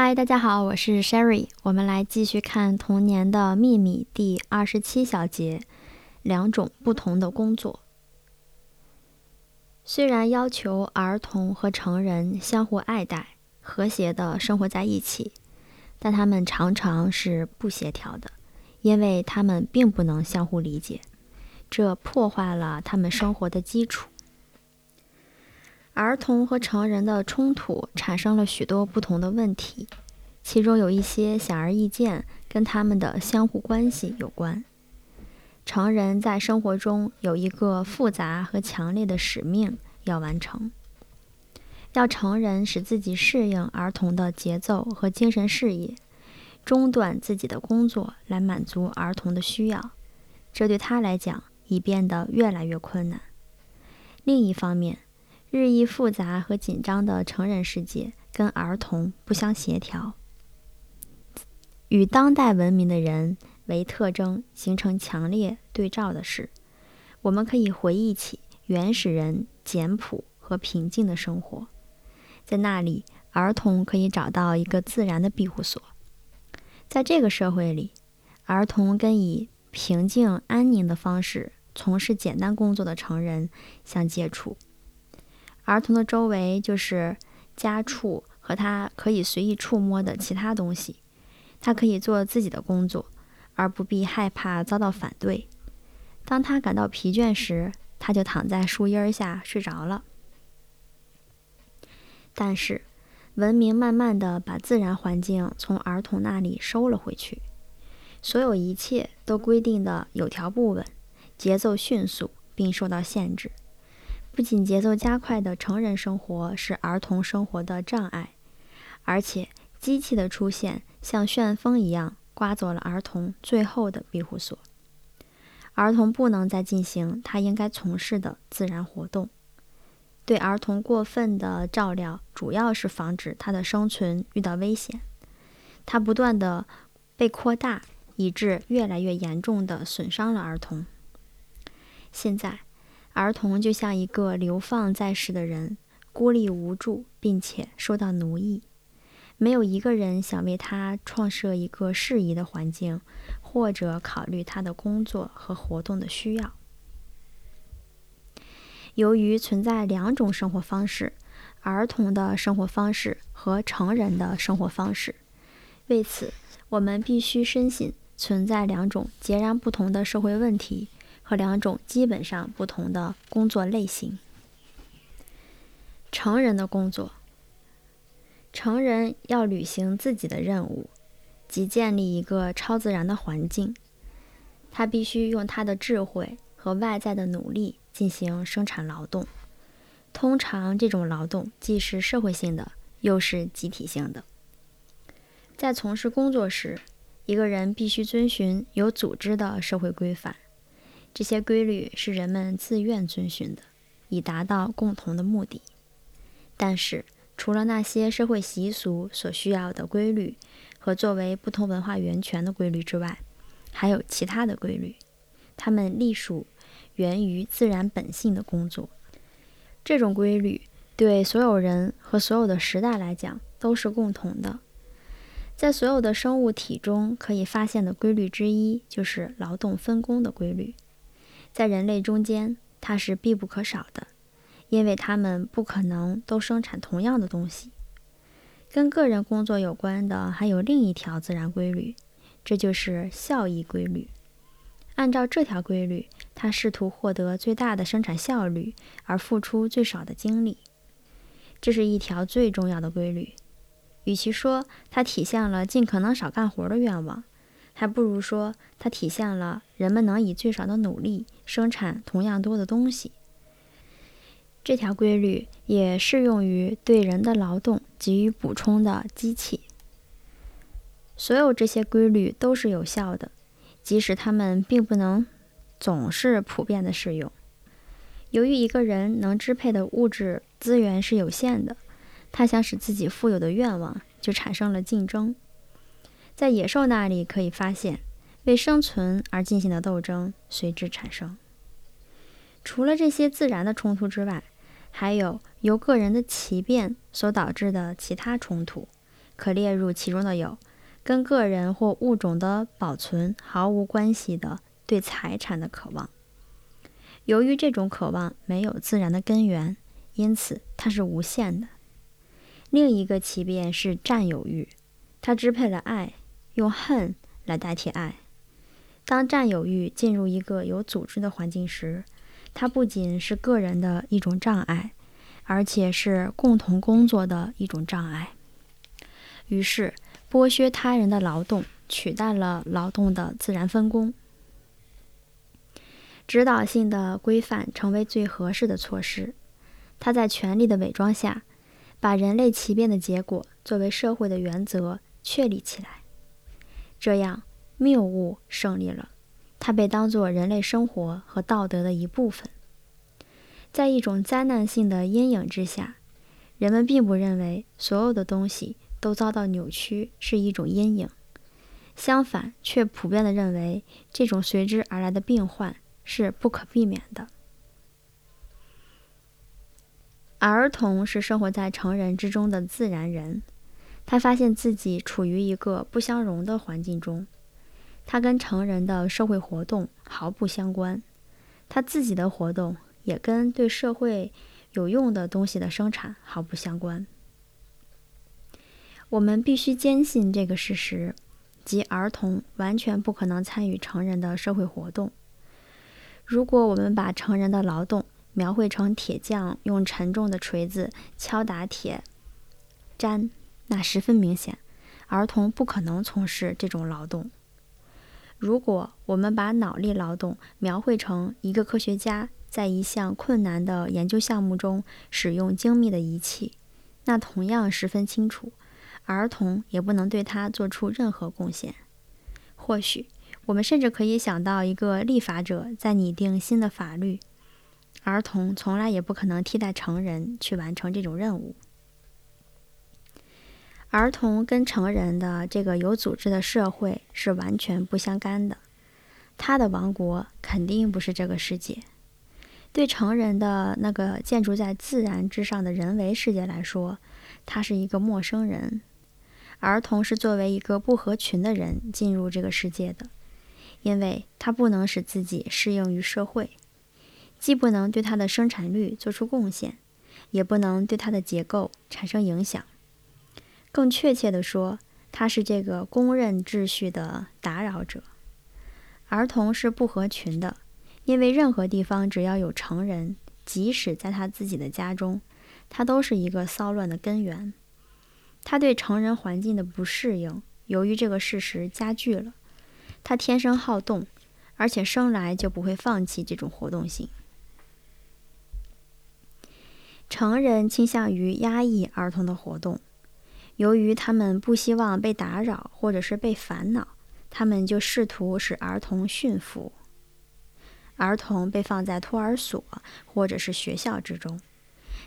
嗨，大家好，我是 Sherry。我们来继续看《童年的秘密》第二十七小节：两种不同的工作。虽然要求儿童和成人相互爱戴、和谐的生活在一起，但他们常常是不协调的，因为他们并不能相互理解，这破坏了他们生活的基础。儿童和成人的冲突产生了许多不同的问题，其中有一些显而易见，跟他们的相互关系有关。成人在生活中有一个复杂和强烈的使命要完成，要成人使自己适应儿童的节奏和精神事业，中断自己的工作来满足儿童的需要，这对他来讲已变得越来越困难。另一方面，日益复杂和紧张的成人世界跟儿童不相协调，与当代文明的人为特征形成强烈对照的是，我们可以回忆起原始人简朴和平静的生活，在那里，儿童可以找到一个自然的庇护所。在这个社会里，儿童跟以平静安宁的方式从事简单工作的成人相接触。儿童的周围就是家畜和他可以随意触摸的其他东西，他可以做自己的工作，而不必害怕遭到反对。当他感到疲倦时，他就躺在树荫下睡着了。但是，文明慢慢地把自然环境从儿童那里收了回去，所有一切都规定的有条不紊，节奏迅速，并受到限制。不仅节奏加快的成人生活是儿童生活的障碍，而且机器的出现像旋风一样刮走了儿童最后的庇护所。儿童不能再进行他应该从事的自然活动。对儿童过分的照料，主要是防止他的生存遇到危险。它不断的被扩大，以致越来越严重的损伤了儿童。现在。儿童就像一个流放在世的人，孤立无助，并且受到奴役。没有一个人想为他创设一个适宜的环境，或者考虑他的工作和活动的需要。由于存在两种生活方式，儿童的生活方式和成人的生活方式，为此我们必须深信存在两种截然不同的社会问题。和两种基本上不同的工作类型。成人的工作，成人要履行自己的任务，即建立一个超自然的环境。他必须用他的智慧和外在的努力进行生产劳动。通常，这种劳动既是社会性的，又是集体性的。在从事工作时，一个人必须遵循有组织的社会规范。这些规律是人们自愿遵循的，以达到共同的目的。但是，除了那些社会习俗所需要的规律和作为不同文化源泉的规律之外，还有其他的规律。它们隶属源于自然本性的工作。这种规律对所有人和所有的时代来讲都是共同的。在所有的生物体中可以发现的规律之一，就是劳动分工的规律。在人类中间，它是必不可少的，因为他们不可能都生产同样的东西。跟个人工作有关的还有另一条自然规律，这就是效益规律。按照这条规律，他试图获得最大的生产效率而付出最少的精力。这是一条最重要的规律。与其说它体现了尽可能少干活的愿望，还不如说，它体现了人们能以最少的努力生产同样多的东西。这条规律也适用于对人的劳动给予补充的机器。所有这些规律都是有效的，即使它们并不能总是普遍的适用。由于一个人能支配的物质资源是有限的，他想使自己富有的愿望就产生了竞争。在野兽那里可以发现，为生存而进行的斗争随之产生。除了这些自然的冲突之外，还有由个人的奇变所导致的其他冲突，可列入其中的有，跟个人或物种的保存毫无关系的对财产的渴望。由于这种渴望没有自然的根源，因此它是无限的。另一个奇变是占有欲，它支配了爱，用恨来代替爱。当占有欲进入一个有组织的环境时，它不仅是个人的一种障碍，而且是共同工作的一种障碍。于是，剥削他人的劳动取代了劳动的自然分工。指导性的规范成为最合适的措施。它在权力的伪装下，把人类奇变的结果作为社会的原则确立起来。这样。谬误胜利了，它被当作人类生活和道德的一部分。在一种灾难性的阴影之下，人们并不认为所有的东西都遭到扭曲是一种阴影，相反，却普遍地认为这种随之而来的病患是不可避免的。儿童是生活在成人之中的自然人，他发现自己处于一个不相容的环境中。他跟成人的社会活动毫不相关，他自己的活动也跟对社会有用的东西的生产毫不相关。我们必须坚信这个事实，即儿童完全不可能参与成人的社会活动。如果我们把成人的劳动描绘成铁匠用沉重的锤子敲打铁砧，那十分明显，儿童不可能从事这种劳动。如果我们把脑力劳动描绘成一个科学家在一项困难的研究项目中使用精密的仪器，那同样十分清楚，儿童也不能对他做出任何贡献。或许我们甚至可以想到一个立法者在拟定新的法律，儿童从来也不可能替代成人去完成这种任务。儿童跟成人的这个有组织的社会是完全不相干的，他的王国肯定不是这个世界。对成人的那个建筑在自然之上的人为世界来说，他是一个陌生人。儿童是作为一个不合群的人进入这个世界的，因为他不能使自己适应于社会，既不能对他的生产率做出贡献，也不能对他的结构产生影响。更确切地说，他是这个公认秩序的打扰者。儿童是不合群的，因为任何地方只要有成人，即使在他自己的家中，他都是一个骚乱的根源。他对成人环境的不适应，由于这个事实加剧了。他天生好动，而且生来就不会放弃这种活动性。成人倾向于压抑儿童的活动。由于他们不希望被打扰，或者是被烦恼，他们就试图使儿童驯服。儿童被放在托儿所或者是学校之中，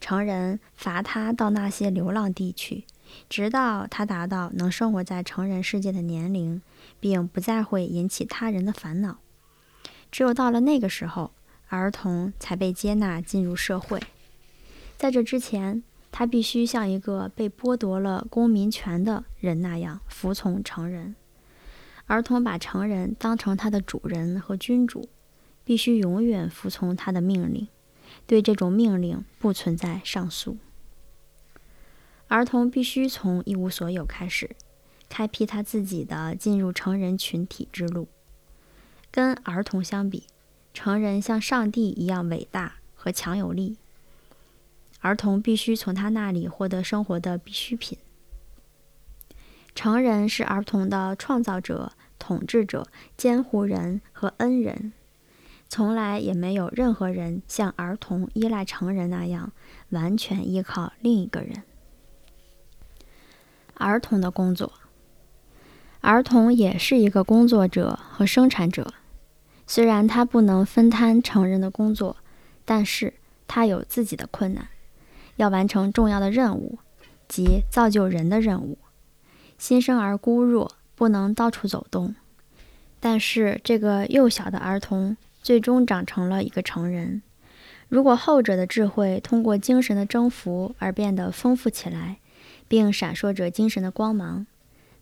成人罚他到那些流浪地区，直到他达到能生活在成人世界的年龄，并不再会引起他人的烦恼。只有到了那个时候，儿童才被接纳进入社会。在这之前，他必须像一个被剥夺了公民权的人那样服从成人。儿童把成人当成他的主人和君主，必须永远服从他的命令，对这种命令不存在上诉。儿童必须从一无所有开始，开辟他自己的进入成人群体之路。跟儿童相比，成人像上帝一样伟大和强有力。儿童必须从他那里获得生活的必需品。成人是儿童的创造者、统治者、监护人和恩人，从来也没有任何人像儿童依赖成人那样完全依靠另一个人。儿童的工作，儿童也是一个工作者和生产者，虽然他不能分摊成人的工作，但是他有自己的困难。要完成重要的任务，即造就人的任务。新生儿孤弱，不能到处走动。但是这个幼小的儿童最终长成了一个成人。如果后者的智慧通过精神的征服而变得丰富起来，并闪烁着精神的光芒，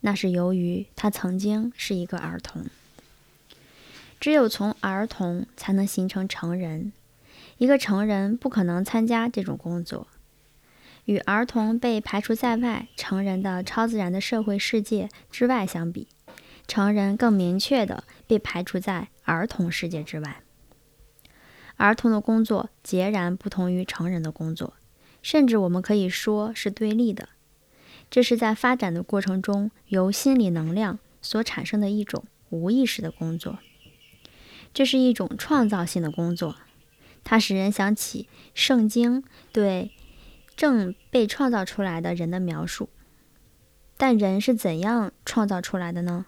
那是由于他曾经是一个儿童。只有从儿童才能形成成人，一个成人不可能参加这种工作。与儿童被排除在外、成人的超自然的社会世界之外相比，成人更明确地被排除在儿童世界之外。儿童的工作截然不同于成人的工作，甚至我们可以说是对立的。这是在发展的过程中由心理能量所产生的一种无意识的工作。这是一种创造性的工作，它使人想起圣经对。正被创造出来的人的描述，但人是怎样创造出来的呢？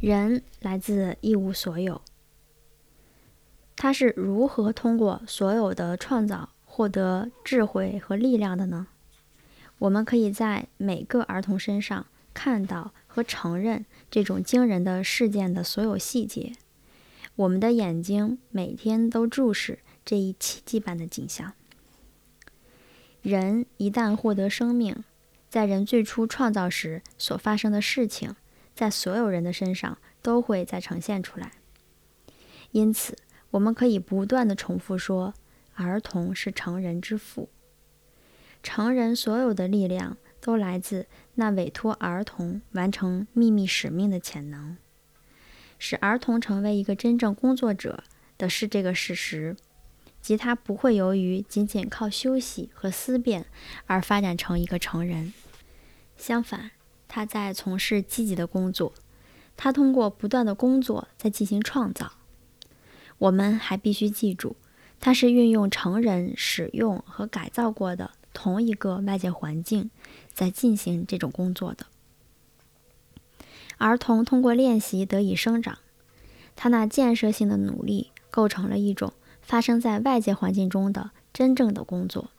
人来自一无所有，他是如何通过所有的创造获得智慧和力量的呢？我们可以在每个儿童身上看到和承认这种惊人的事件的所有细节。我们的眼睛每天都注视这一奇迹般的景象。人一旦获得生命，在人最初创造时所发生的事情，在所有人的身上都会再呈现出来。因此，我们可以不断的重复说：“儿童是成人之父。”成人所有的力量都来自那委托儿童完成秘密使命的潜能。使儿童成为一个真正工作者的是这个事实。即他不会由于仅仅靠休息和思辨而发展成一个成人，相反，他在从事积极的工作，他通过不断的工作在进行创造。我们还必须记住，他是运用成人使用和改造过的同一个外界环境在进行这种工作的。儿童通过练习得以生长，他那建设性的努力构成了一种。发生在外界环境中的真正的工作。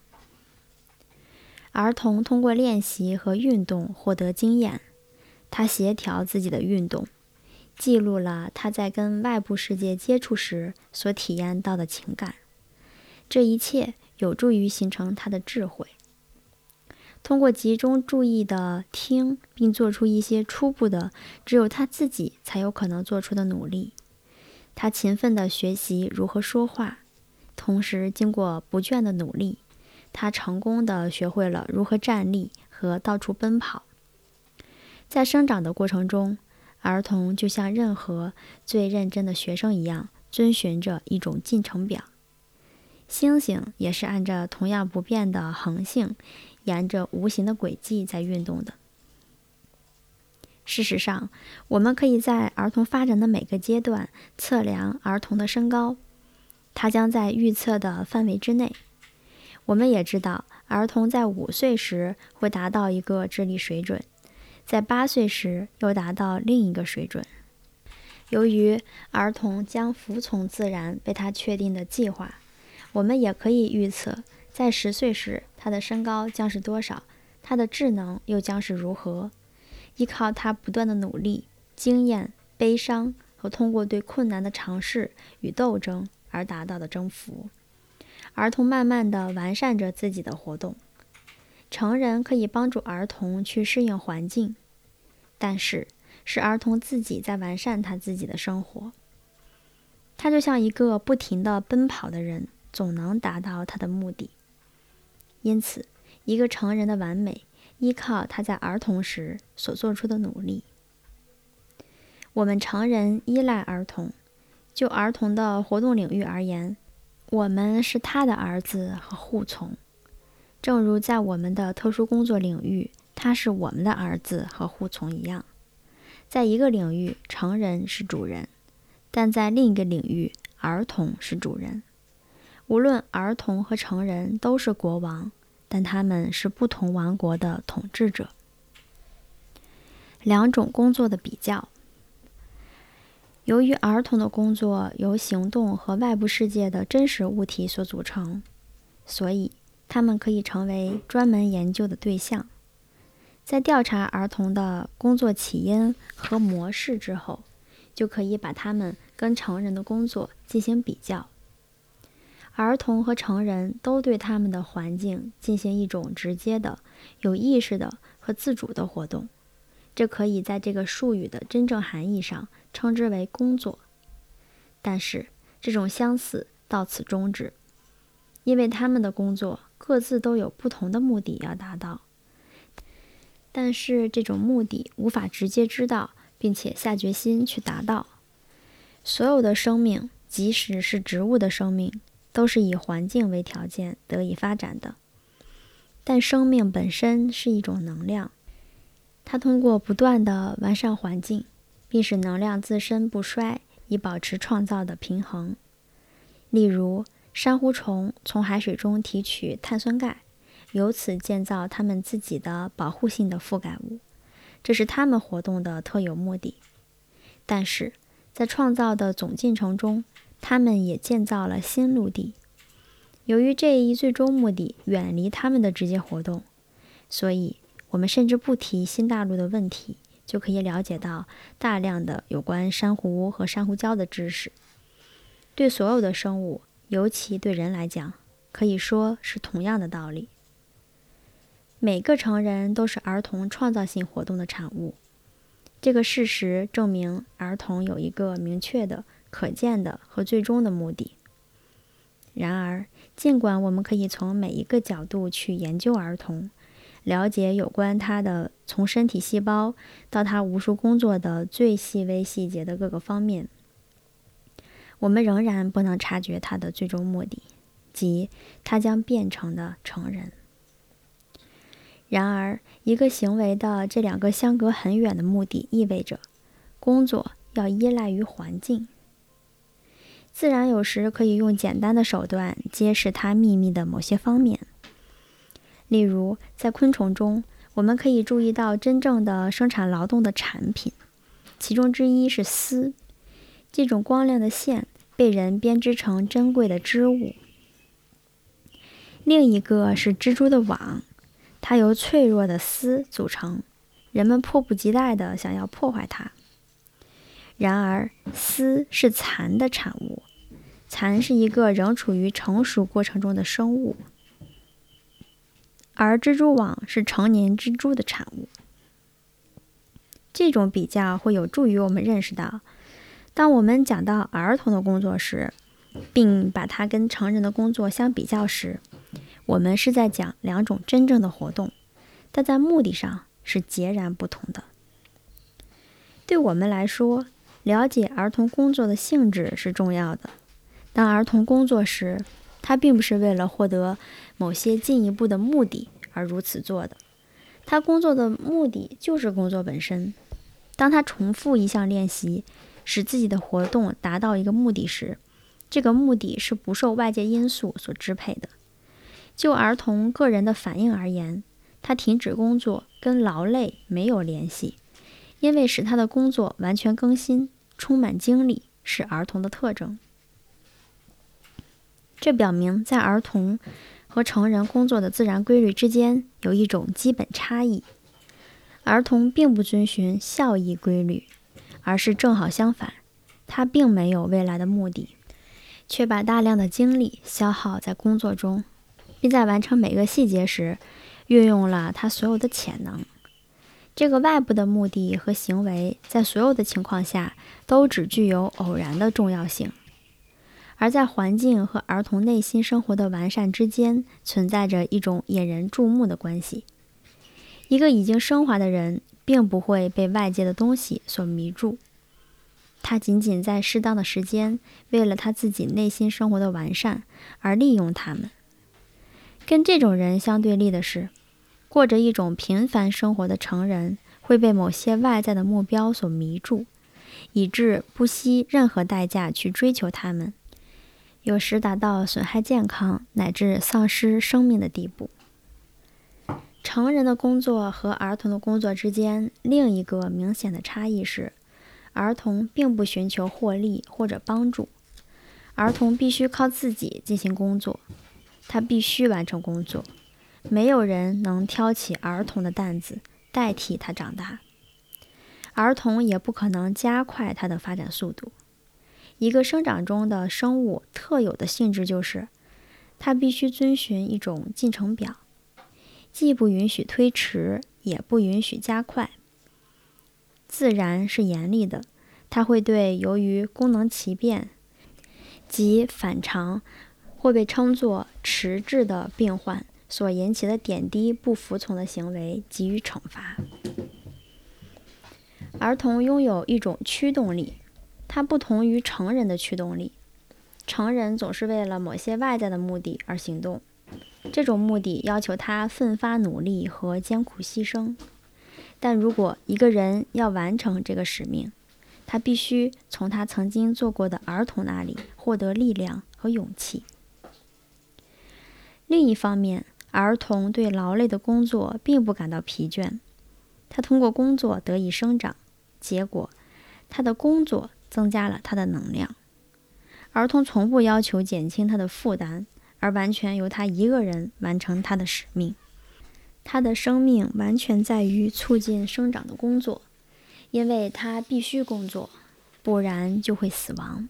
儿童通过练习和运动获得经验，他协调自己的运动，记录了他在跟外部世界接触时所体验到的情感。这一切有助于形成他的智慧。通过集中注意的听，并做出一些初步的、只有他自己才有可能做出的努力，他勤奋地学习如何说话。同时，经过不倦的努力，他成功的学会了如何站立和到处奔跑。在生长的过程中，儿童就像任何最认真的学生一样，遵循着一种进程表。星星也是按照同样不变的恒性，沿着无形的轨迹在运动的。事实上，我们可以在儿童发展的每个阶段测量儿童的身高。它将在预测的范围之内。我们也知道，儿童在五岁时会达到一个智力水准，在八岁时又达到另一个水准。由于儿童将服从自然被他确定的计划，我们也可以预测，在十岁时他的身高将是多少，他的智能又将是如何。依靠他不断的努力、经验、悲伤和通过对困难的尝试与斗争。而达到的征服，儿童慢慢的完善着自己的活动。成人可以帮助儿童去适应环境，但是是儿童自己在完善他自己的生活。他就像一个不停的奔跑的人，总能达到他的目的。因此，一个成人的完美依靠他在儿童时所做出的努力。我们成人依赖儿童。就儿童的活动领域而言，我们是他的儿子和护从，正如在我们的特殊工作领域，他是我们的儿子和护从一样。在一个领域，成人是主人，但在另一个领域，儿童是主人。无论儿童和成人都是国王，但他们是不同王国的统治者。两种工作的比较。由于儿童的工作由行动和外部世界的真实物体所组成，所以他们可以成为专门研究的对象。在调查儿童的工作起因和模式之后，就可以把他们跟成人的工作进行比较。儿童和成人都对他们的环境进行一种直接的、有意识的和自主的活动。这可以在这个术语的真正含义上称之为工作。但是，这种相似到此终止，因为他们的工作各自都有不同的目的要达到。但是，这种目的无法直接知道，并且下决心去达到。所有的生命，即使是植物的生命，都是以环境为条件得以发展的。但生命本身是一种能量，它通过不断的完善环境，并使能量自身不衰，以保持创造的平衡。例如，珊瑚虫从海水中提取碳酸钙。由此建造他们自己的保护性的覆盖物，这是他们活动的特有目的。但是在创造的总进程中，他们也建造了新陆地。由于这一最终目的远离他们的直接活动，所以我们甚至不提新大陆的问题，就可以了解到大量的有关珊瑚和珊瑚礁的知识。对所有的生物，尤其对人来讲，可以说是同样的道理。每个成人都是儿童创造性活动的产物。这个事实证明，儿童有一个明确的、可见的和最终的目的。然而，尽管我们可以从每一个角度去研究儿童，了解有关他的从身体细胞到他无数工作的最细微细节的各个方面，我们仍然不能察觉他的最终目的，即他将变成的成人。然而，一个行为的这两个相隔很远的目的，意味着工作要依赖于环境。自然有时可以用简单的手段揭示它秘密的某些方面。例如，在昆虫中，我们可以注意到真正的生产劳动的产品，其中之一是丝，这种光亮的线被人编织成珍贵的织物；另一个是蜘蛛的网。它由脆弱的丝组成，人们迫不及待地想要破坏它。然而，丝是蚕的产物，蚕是一个仍处于成熟过程中的生物，而蜘蛛网是成年蜘蛛的产物。这种比较会有助于我们认识到，当我们讲到儿童的工作时，并把它跟成人的工作相比较时。我们是在讲两种真正的活动，但在目的上是截然不同的。对我们来说，了解儿童工作的性质是重要的。当儿童工作时，他并不是为了获得某些进一步的目的而如此做的。他工作的目的就是工作本身。当他重复一项练习，使自己的活动达到一个目的时，这个目的是不受外界因素所支配的。就儿童个人的反应而言，他停止工作跟劳累没有联系，因为使他的工作完全更新、充满精力是儿童的特征。这表明，在儿童和成人工作的自然规律之间有一种基本差异。儿童并不遵循效益规律，而是正好相反，他并没有未来的目的，却把大量的精力消耗在工作中。并在完成每个细节时，运用了他所有的潜能。这个外部的目的和行为，在所有的情况下都只具有偶然的重要性。而在环境和儿童内心生活的完善之间，存在着一种引人注目的关系。一个已经升华的人，并不会被外界的东西所迷住，他仅仅在适当的时间，为了他自己内心生活的完善而利用他们。跟这种人相对立的是，过着一种平凡生活的成人会被某些外在的目标所迷住，以致不惜任何代价去追求他们，有时达到损害健康乃至丧失生命的地步。成人的工作和儿童的工作之间另一个明显的差异是，儿童并不寻求获利或者帮助，儿童必须靠自己进行工作。他必须完成工作，没有人能挑起儿童的担子代替他长大，儿童也不可能加快他的发展速度。一个生长中的生物特有的性质就是，它必须遵循一种进程表，既不允许推迟，也不允许加快。自然是严厉的，它会对由于功能奇变及反常，或被称作迟滞的病患所引起的点滴不服从的行为给予惩罚。儿童拥有一种驱动力，它不同于成人的驱动力。成人总是为了某些外在的目的而行动，这种目的要求他奋发努力和艰苦牺牲。但如果一个人要完成这个使命，他必须从他曾经做过的儿童那里获得力量和勇气。另一方面，儿童对劳累的工作并不感到疲倦，他通过工作得以生长，结果，他的工作增加了他的能量。儿童从不要求减轻他的负担，而完全由他一个人完成他的使命。他的生命完全在于促进生长的工作，因为他必须工作，不然就会死亡。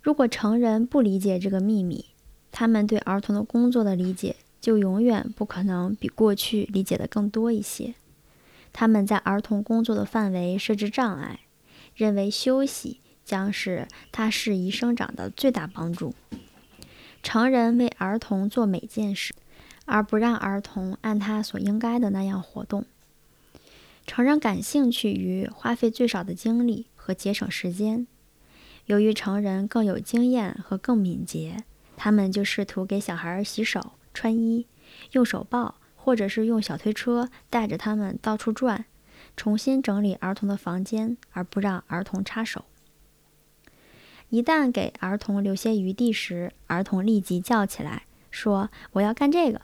如果成人不理解这个秘密，他们对儿童的工作的理解就永远不可能比过去理解的更多一些。他们在儿童工作的范围设置障碍，认为休息。将是他适宜生长的最大帮助。成人为儿童做每件事，而不让儿童按他所应该的那样活动。成人感兴趣于花费最少的精力和节省时间。由于成人更有经验和更敏捷，他们就试图给小孩洗手、穿衣、用手抱，或者是用小推车带着他们到处转，重新整理儿童的房间，而不让儿童插手。一旦给儿童留些余地时，儿童立即叫起来说：“我要干这个。”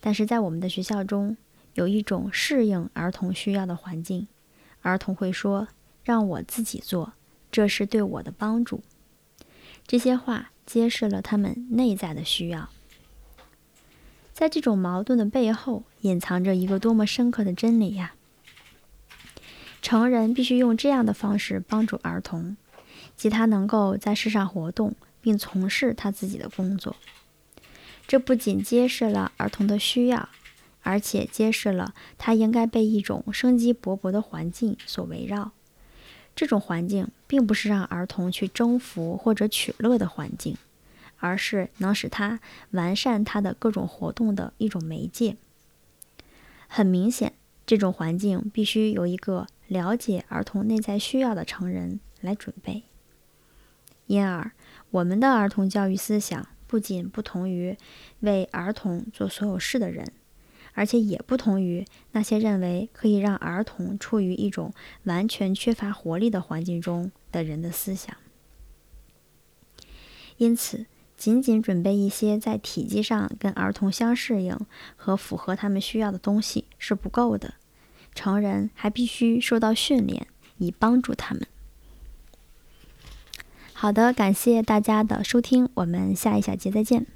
但是在我们的学校中，有一种适应儿童需要的环境，儿童会说：“让我自己做，这是对我的帮助。”这些话揭示了他们内在的需要。在这种矛盾的背后，隐藏着一个多么深刻的真理呀！成人必须用这样的方式帮助儿童。即他能够在世上活动，并从事他自己的工作。这不仅揭示了儿童的需要，而且揭示了他应该被一种生机勃勃的环境所围绕。这种环境并不是让儿童去征服或者取乐的环境，而是能使他完善他的各种活动的一种媒介。很明显，这种环境必须由一个了解儿童内在需要的成人来准备。因而，我们的儿童教育思想不仅不同于为儿童做所有事的人，而且也不同于那些认为可以让儿童处于一种完全缺乏活力的环境中的人的思想。因此，仅仅准备一些在体积上跟儿童相适应和符合他们需要的东西是不够的，成人还必须受到训练，以帮助他们。好的，感谢大家的收听，我们下一小节再见。